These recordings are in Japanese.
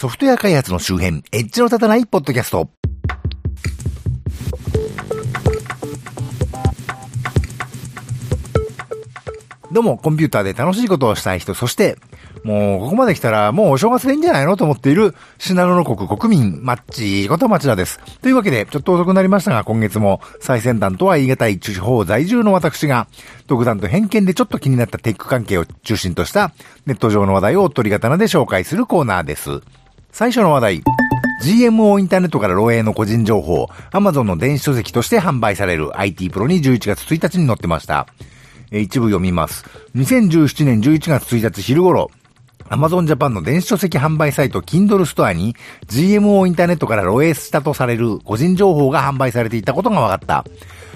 ソフトウェア開発の周辺、エッジの立たないポッドキャスト。どうも、コンピューターで楽しいことをしたい人、そして、もう、ここまで来たら、もうお正月でいいんじゃないのと思っている、シナノの国国民、マッチこと町田です。というわけで、ちょっと遅くなりましたが、今月も最先端とは言い難い地方在住の私が、独断と偏見でちょっと気になったテック関係を中心とした、ネット上の話題を取り刀で紹介するコーナーです。最初の話題。GMO インターネットから漏洩の個人情報、Amazon の電子書籍として販売される IT プロに11月1日に載ってました。え一部読みます。2017年11月1日昼頃、Amazon Japan の電子書籍販売サイト Kindle ストアに GMO インターネットから漏洩したとされる個人情報が販売されていたことが分かった。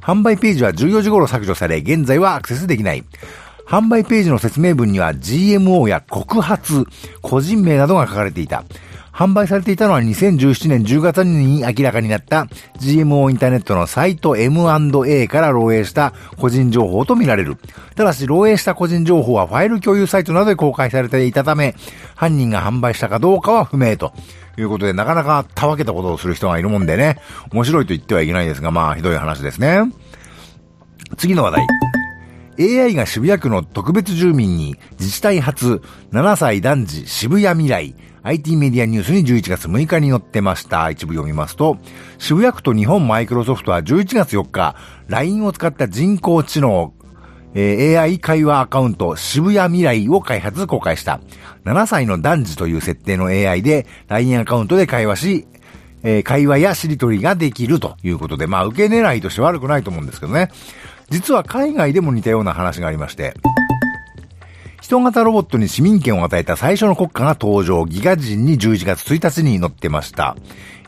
販売ページは14時頃削除され、現在はアクセスできない。販売ページの説明文には GMO や告発、個人名などが書かれていた。販売されていたのは2017年10月に明らかになった GMO インターネットのサイト M&A から漏洩した個人情報とみられる。ただし漏洩した個人情報はファイル共有サイトなどで公開されていたため、犯人が販売したかどうかは不明と。いうことで、なかなかたわけたことをする人がいるもんでね、面白いと言ってはいけないですが、まあ、ひどい話ですね。次の話題。AI が渋谷区の特別住民に自治体初7歳男児渋谷未来 IT メディアニュースに11月6日に載ってました。一部読みますと、渋谷区と日本マイクロソフトは11月4日、LINE を使った人工知能、え AI 会話アカウント渋谷未来を開発公開した。7歳の男児という設定の AI で LINE アカウントで会話し、え会話やしりとりができるということで、まあ受け狙いとして悪くないと思うんですけどね。実は海外でも似たような話がありまして、人型ロボットに市民権を与えた最初の国家が登場、ギガ人に11月1日に載ってました。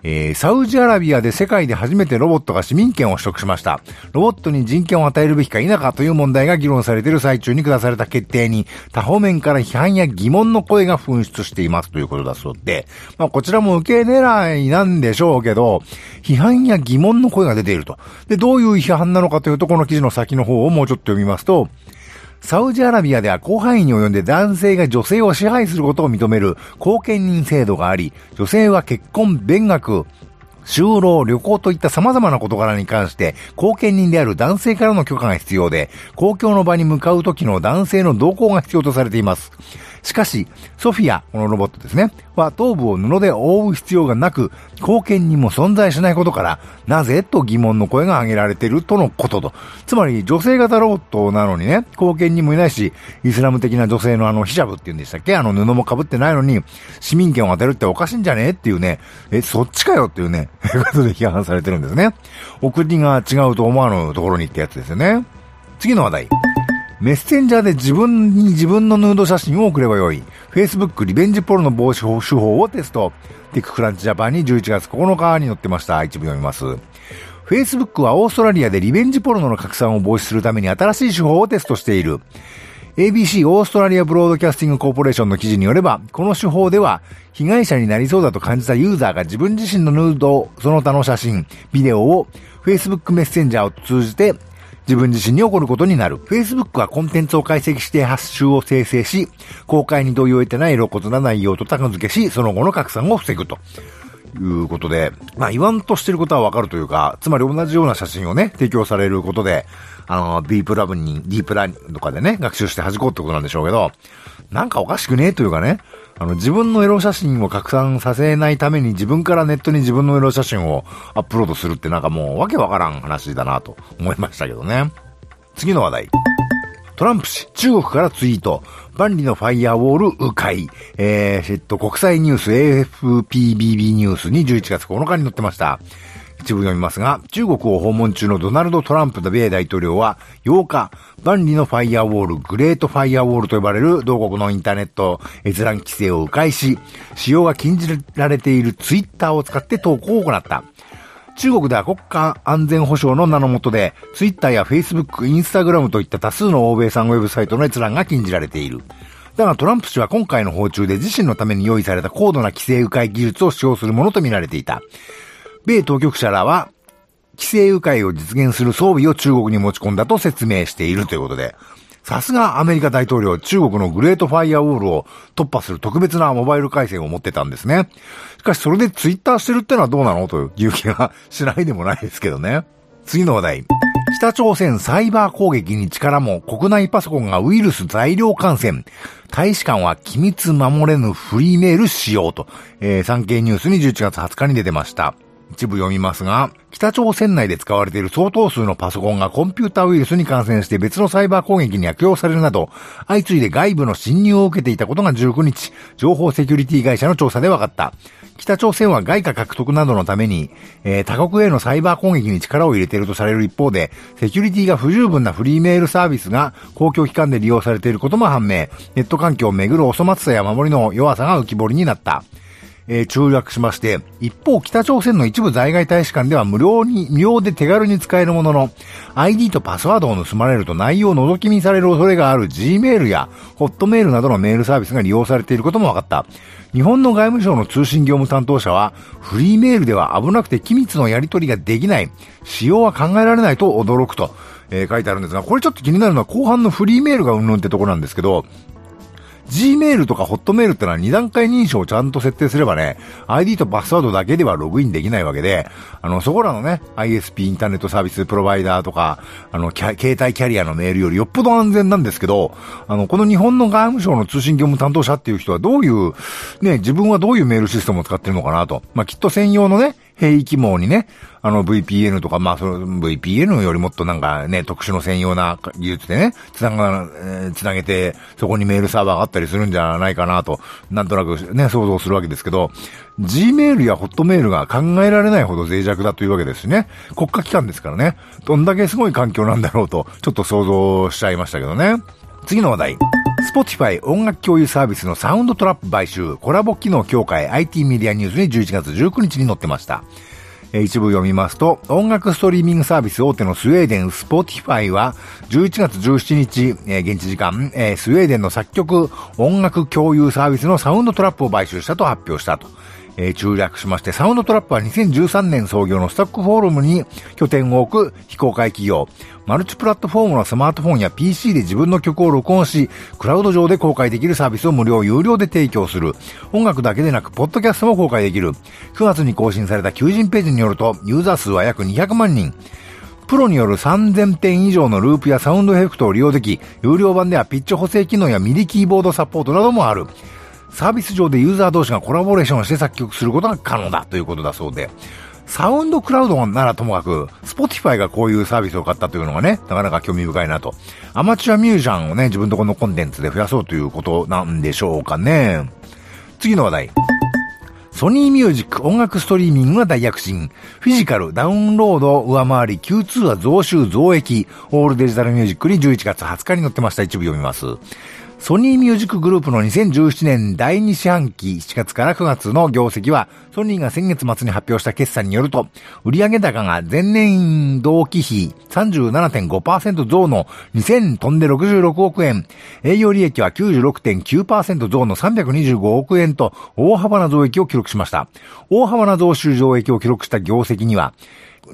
えーサウジアラビアで世界で初めてロボットが市民権を取得しました。ロボットに人権を与えるべきか否かという問題が議論されている最中に下された決定に、多方面から批判や疑問の声が噴出していますということだそうで、まあこちらも受け狙いなんでしょうけど、批判や疑問の声が出ていると。で、どういう批判なのかというと、この記事の先の方をもうちょっと読みますと、サウジアラビアでは広範囲に及んで男性が女性を支配することを認める後見人制度があり、女性は結婚、勉学、就労、旅行といった様々な事柄に関して、後見人である男性からの許可が必要で、公共の場に向かう時の男性の同行が必要とされています。しかし、ソフィア、このロボットですね、は頭部を布で覆う必要がなく、後見人も存在しないことから、なぜと疑問の声が上げられているとのことと。つまり、女性型ロボットなのにね、後見人もいないし、イスラム的な女性のあの、ヒジャブって言うんでしたっけ？あの布も被ってないのに、市民権を与えるっておかしいんじゃね？っていうね、え、そっちかよっていうね、ことで批判されてるんですね。お国が違うと思わぬところにってやつですよね。次の話題。メッセンジャーで自分に自分のヌード写真を送ればよい。Facebook リベンジポルノ防止法手法をテスト。ティッククランチジャパンに11月9日に載ってました。一部読みます。Facebook はオーストラリアでリベンジポルノの拡散を防止するために新しい手法をテストしている。ABC オーストラリアブロードキャスティングコーポレーションの記事によれば、この手法では、被害者になりそうだと感じたユーザーが自分自身のヌード、その他の写真、ビデオを Facebook メッセンジャーを通じて自分自身に起こることになる。Facebook はコンテンツを解析してハッシュを生成し、公開に同意を得てない露骨な内容とタグ付けし、その後の拡散を防ぐと。いうことで、まあ言わんとしてることはわかるというか、つまり同じような写真をね、提供されることで、あの、ディープラブに、ディープランとかでね、学習して弾こうってことなんでしょうけど、なんかおかしくねえというかね、あの、自分のエロ写真を拡散させないために自分からネットに自分のエロ写真をアップロードするってなんかもうわけわからん話だなと思いましたけどね。次の話題。トランプ氏、中国からツイート。万里のファイアウォール迂回。えー、えっと、国際ニュース AFPBB ニュースに11月9日に載ってました。一部読みますが、中国を訪問中のドナルド・トランプ米大統領は8日、万里のファイアウォール、 Great Firewall と呼ばれる同国のインターネット閲覧規制を迂回し、使用が禁じられているツイッターを使って投稿を行った。中国では国家安全保障の名の下で、ツイッターやフェイスブック、インスタグラムといった多数の欧米産ウェブサイトの閲覧が禁じられている。だがトランプ氏は今回の訪中で自身のために用意された高度な規制迂回技術を使用するものとみられていた。米当局者らは、規制迂回を実現する装備を中国に持ち込んだと説明しているということで、さすがアメリカ大統領、中国のグレートファイアウォールを突破する特別なモバイル回線を持ってたんですね。しかしそれでツイッターしてるってのはどうなのという気がしないでもないですけどね。次の話題。北朝鮮サイバー攻撃に力も国内パソコンがウイルス材料感染。大使館は機密守れぬフリーメール使用と、えー、産経ニュースに11月20日に出てました。一部読みますが、北朝鮮内で使われている相当数のパソコンがコンピュータウイルスに感染して別のサイバー攻撃に悪用されるなど、相次いで外部の侵入を受けていたことが19日、情報セキュリティ会社の調査で分かった。北朝鮮は外貨獲得などのために、えー、他国へのサイバー攻撃に力を入れているとされる一方で、セキュリティが不十分なフリーメールサービスが公共機関で利用されていることも判明、ネット環境をめぐるお粗末さや守りの弱さが浮き彫りになった。えー、中略しまして、一方北朝鮮の一部在外大使館では無料に、無料で手軽に使えるものの、ID とパスワードを盗まれると内容を覗き見される恐れがある Gmail や Hotmail などのメールサービスが利用されていることも分かった。日本の外務省の通信業務担当者は、フリーメールでは危なくて機密のやり取りができない、使用は考えられないと驚くと、えー、書いてあるんですが、これちょっと気になるのは後半のフリーメールがうんぬんってとこなんですけど、Gmail とか Hotmail ってのは2段階認証をちゃんと設定すればね、ID とパスワードだけではログインできないわけで、あの、そこらのね、ISP インターネットサービスプロバイダーとか、あの、携帯キャリアのメールよりよっぽど安全なんですけど、あの、この日本の外務省の通信業務担当者っていう人はどういう、ね、自分はどういうメールシステムを使ってるのかなと。まあ、きっと専用のね、兵域網にね、あの VPN とか、まあその VPN よりもっとなんかね、特殊の専用な技術でね、つなが、え、つなげて、そこにメールサーバーがあったりするんじゃないかなと、なんとなくね、想像するわけですけど、Gmail や Hotmail が考えられないほど脆弱だというわけですね。国家機関ですからね。どんだけすごい環境なんだろうと、ちょっと想像しちゃいましたけどね。次の話題。Spotify 音楽共有サービスの Soundtrap 買収、コラボ機能強化 IT メディアニュースに11月19日に載ってました。一部読みますと、音楽ストリーミングサービス大手のスウェーデン、 Spotify は、11月17日、え現地時間、えスウェーデンの作曲音楽共有サービスの Soundtrap を買収したと発表したと。えー、中略しまして、 Soundtrap は2013年創業のスタックフォールムに拠点を置く非公開企業。マルチプラットフォームのスマートフォンや PC で自分の曲を録音し、クラウド上で公開できるサービスを無料、有料で提供する。音楽だけでなく、ポッドキャストも公開できる。9月に更新された求人ページによると、ユーザー数は約200万人。プロによる3000点以上のループやサウンドエフェクトを利用でき、有料版ではピッチ補正機能や MIDI キーボードサポートなどもある。サービス上でユーザー同士がコラボレーションして作曲することが可能だということだそうで、 SoundCloud ならともかく、 Spotify がこういうサービスを買ったというのがね、なかなか興味深いなと。アマチュアミュージシャンをね、自分とこのコンテンツで増やそうということなんでしょうかね。次の話題。ソニーミュージック音楽ストリーミングが大躍進。フィジカル、ダウンロード上回り Q2 は増収増益。 All Digital Music に11月20日に載ってました。一部読みます。ソニーミュージックグループの2017年第2四半期7月から9月の業績は、ソニーが先月末に発表した決算によると、売上高が前年同期比37.5%増の2000飛んで66億円、営業利益は96.9%増の325億円と大幅な増益を記録しました。大幅な増収増益を記録した業績には、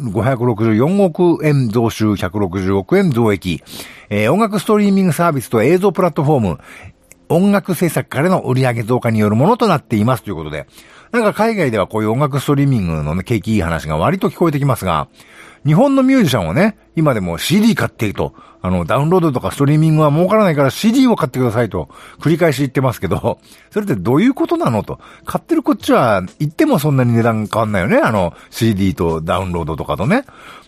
564億円増収、160億円増益。えー、音楽ストリーミングサービスと映像プラットフォーム、音楽制作からの売上増加によるものとなっていますということで、なんか海外ではこういう音楽ストリーミングのね、景気いい話が割と聞こえてきますが、日本のミュージシャンはね、今でも CD 買っていると、あの、ダウンロードとかストリーミングは儲からないから CD を買ってくださいと、繰り返し言ってますけど、それってどういうことなのと。買ってるこっちは、言ってもそんなに値段変わんないよね。あの、CD とダウンロードとかとね。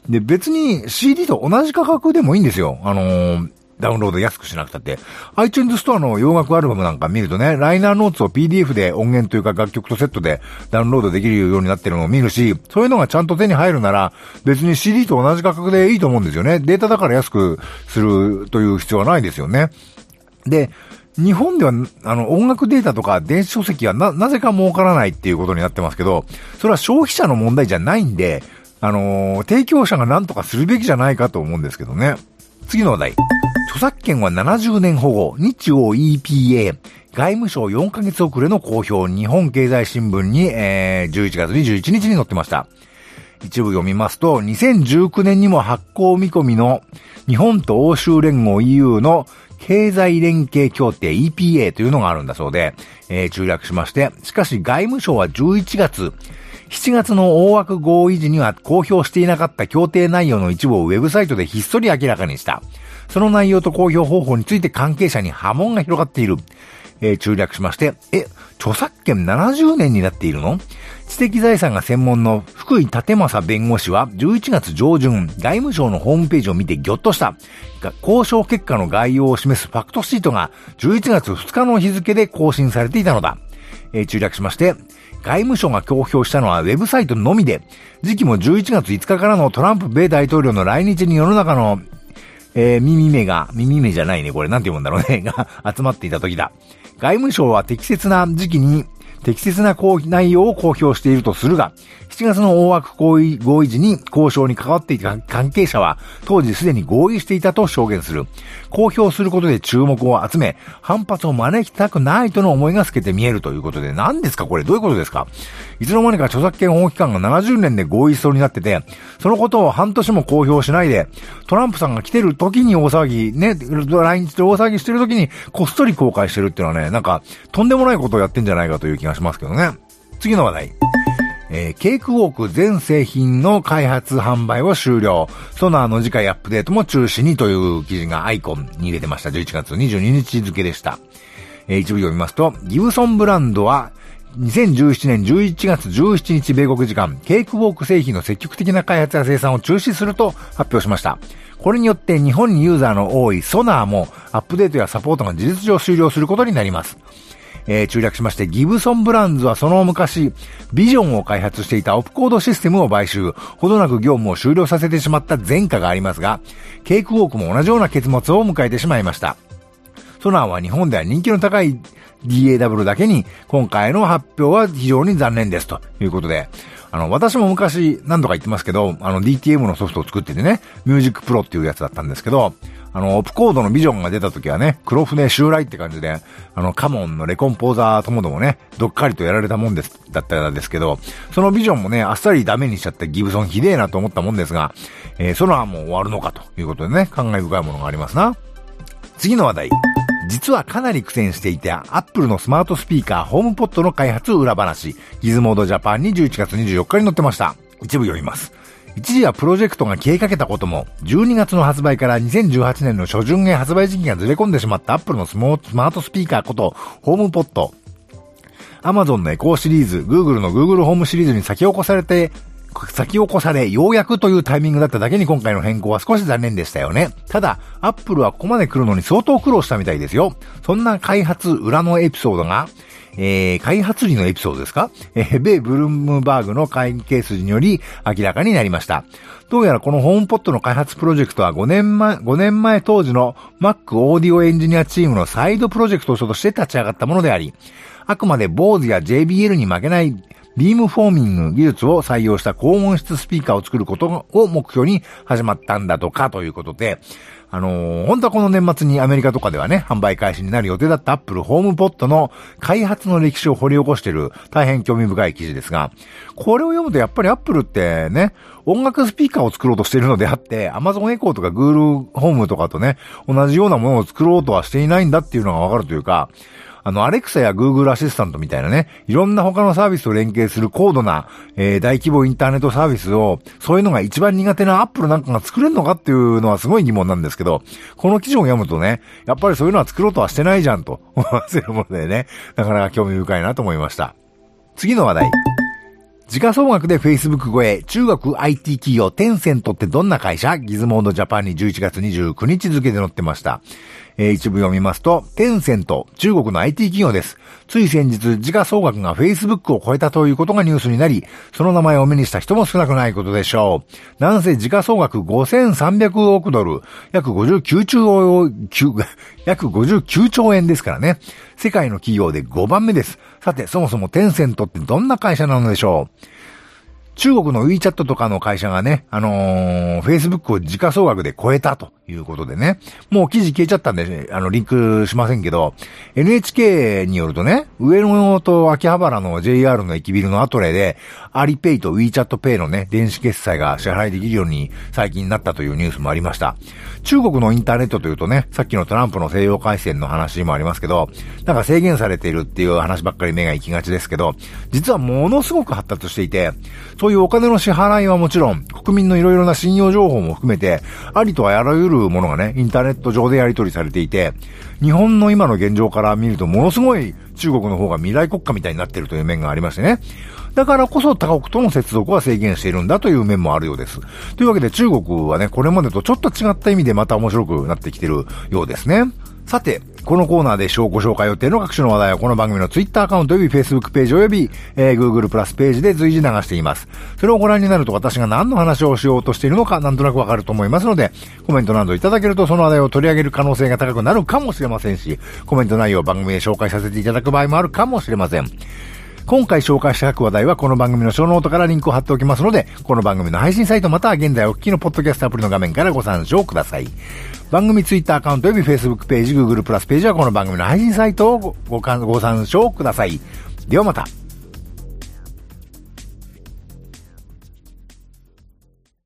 で、別に CD と同じ価格でもいいんですよ。あのーダウンロード安くしなくたって。iTunes ストアの洋楽アルバムなんか見るとね、ライナーノーツを PDF で音源というか楽曲とセットでダウンロードできるようになってるのを見るし、そういうのがちゃんと手に入るなら、別に CD と同じ価格でいいと思うんですよね。データだから安くするという必要はないですよね。で、日本では、あの、音楽データとか電子書籍はな、なぜか儲からないっていうことになってますけど、それは消費者の問題じゃないんで、あのー、提供者が何とかするべきじゃないかと思うんですけどね。次の話題。著作権は70年保護、日欧 EPA、外務省4ヶ月遅れの公表、日本経済新聞に、えー、11月21日に載ってました。一部読みますと、2019年にも発行見込みの日本と欧州連合 EU の経済連携協定 EPA というのがあるんだそうで、えー、中略しまして、しかし外務省は11月、7月の大枠合意時には公表していなかった協定内容の一部をウェブサイトでひっそり明らかにした。その内容と公表方法について関係者に波紋が広がっている。えー、中略しまして、え、著作権70年になっているの？知的財産が専門の福井立正弁護士は11月上旬、外務省のホームページを見てギョッとした。交渉結果の概要を示すファクトシートが11月2日の日付で更新されていたのだ。えー、中略しまして、外務省が公表したのはウェブサイトのみで、時期も11月5日からのトランプ米大統領の来日に世の中のえー、耳目が、耳目じゃないね、これなんて読むんだろうね、が集まっていた時だ。外務省は適切な時期に適切な内容を公表しているとするが、7月の大枠合意合意時に交渉に関わっていた関係者は、当時すでに合意していたと証言する。公表することで注目を集め、反発を招きたくないとの思いが透けて見えるということで、何ですかこれどういうことですか？いつの間にか著作権保護期間が70年で合意しそうになってて、そのことを半年も公表しないで、トランプさんが来てる時に大騒ぎ、ね、来日で大騒ぎしてる時にこっそり公開してるっていうのはね、なんか、とんでもないことをやってんじゃないかという気がしますけどね。次の話題。えー、ケークウォーク全製品の開発販売を終了。ソナーの次回アップデートも中止にという記事がアイコンに入れてました。11月22日付でした。えー、一部読みますと、ギブソンブランドは、2017年11月17日米国時間、ケークウォーク製品の積極的な開発や生産を中止すると発表しました。これによって日本にユーザーの多いソナーもアップデートやサポートが事実上終了することになります。えー、中略しまして、ギブソンブランズはその昔、ビジョンを開発していたオプコードシステムを買収、ほどなく業務を終了させてしまった前科がありますが、ケークウォークも同じような結末を迎えてしまいました。 SONAR は日本では人気の高い DAW だけに、今回の発表は非常に残念ですということで、あの、私も昔何度か言ってますけど、あの DTM のソフトを作っててね、 Music Pro っていうやつだったんですけど、あの、 Opcode の Vision が出た時はね、黒船襲来って感じで、あの、カモンの Recomposer ともどもね、どっかりとやられたもんです、だったんですけど、その Vision もね、あっさりダメにしちゃってギブソンひでえなと思ったもんですが、えー、そのはも終わるのかということでね、感慨深いものがありますな。次の話題。実はかなり苦戦していたアップルのスマートスピーカーホームポットの開発裏話、ギズモードジャパンに11月24日に載ってました。一部読みます。一時はプロジェクトが消えかけたことも、12月の発売から2018年の初旬へ発売時期がずれ込んでしまったアップルのスマートスピーカーことホームポット。アマゾンのエコーシリーズ、グーグルの Google ホームシリーズに先を越されて、先を越され、ようやくというタイミングだっただけに今回の変更は少し残念でしたよね。ただ、アップルはここまで来るのに相当苦労したみたいですよ。そんな開発裏のエピソードが、えー、開発理のエピソードですか？えー、米ブルームバーグの関係筋により明らかになりました。どうやらこの HomePod の開発プロジェクトは5年前、5年前当時の Mac オーディオエンジニアチームのサイドプロジェクトとして立ち上がったものであり、あくまで BOSE や JBL に負けないビームフォーミング技術を採用した高音質スピーカーを作ることを目標に始まったんだとかということで、あのー、本当はこの年末にアメリカとかではね、販売開始になる予定だったアップルホームポットの開発の歴史を掘り起こしている大変興味深い記事ですが、これを読むとやっぱりアップルってね、音楽スピーカーを作ろうとしているのであって、Amazon Echo とか Google ホームとかとね、同じようなものを作ろうとはしていないんだっていうのがわかるというか、あの、アレクサや Google アシスタントみたいなね、いろんな他のサービスと連携する高度な、えー、大規模インターネットサービスを、そういうのが一番苦手な Apple なんかが作れるのかっていうのはすごい疑問なんですけど、この記事を読むとね、やっぱりそういうのは作ろうとはしてないじゃんと思わせるものでね、なかなか興味深いなと思いました。次の話題。時価総額で Facebook 超え、中国 IT 企業テンセントってどんな会社？ギズモードジャパンに11月29日付で載ってました。えー、一部読みますと、テンセント、中国の IT 企業です。つい先日、時価総額が Facebook を超えたということがニュースになり、その名前を目にした人も少なくないことでしょう。なんせ時価総額5300億ドル、約59兆、約59兆円ですからね。世界の企業で5番目です。さて、そもそもテンセントってどんな会社なのでしょう中国の WeChat とかの会社がね、あのー、Facebook を時価総額で超えたということでね、もう記事消えちゃったんで、あの、リンクしませんけど、NHK によるとね、上野と秋葉原の JR の駅ビルのアトレで、アリペイと WeChat Pay のね、電子決済が支払いできるように最近になったというニュースもありました。中国のインターネットというとね、さっきのトランプの西洋回線の話もありますけど、なんか制限されているっていう話ばっかり目が行きがちですけど、実はものすごく発達していて、そういうお金の支払いはもちろん、国民のいろいろな信用情報も含めて、ありとあらゆるものがね、インターネット上でやり取りされていて、日本の今の現状から見るとものすごい中国の方が未来国家みたいになってるという面がありましてね。だからこそ他国との接続は制限しているんだという面もあるようです。というわけで中国はね、これまでとちょっと違った意味でまた面白くなってきてるようですね。さて、このコーナーでご紹介予定の各種の話題はこの番組の Twitter アカウント及び Facebook ページ及び、えー、Google プラスページで随時流しています。それをご覧になると私が何の話をしようとしているのかなんとなくわかると思いますので、コメントなどいただけるとその話題を取り上げる可能性が高くなるかもしれませんし、コメント内容を番組で紹介させていただく場合もあるかもしれません。今回紹介した各話題はこの番組のショーノートからリンクを貼っておきますので、この番組の配信サイトまたは現在お聞きのポッドキャストアプリの画面からご参照ください。番組ツイッターアカウントおよび Facebook ページ、Google プラスページはこの番組の配信サイトをごご参照ください。ではまた。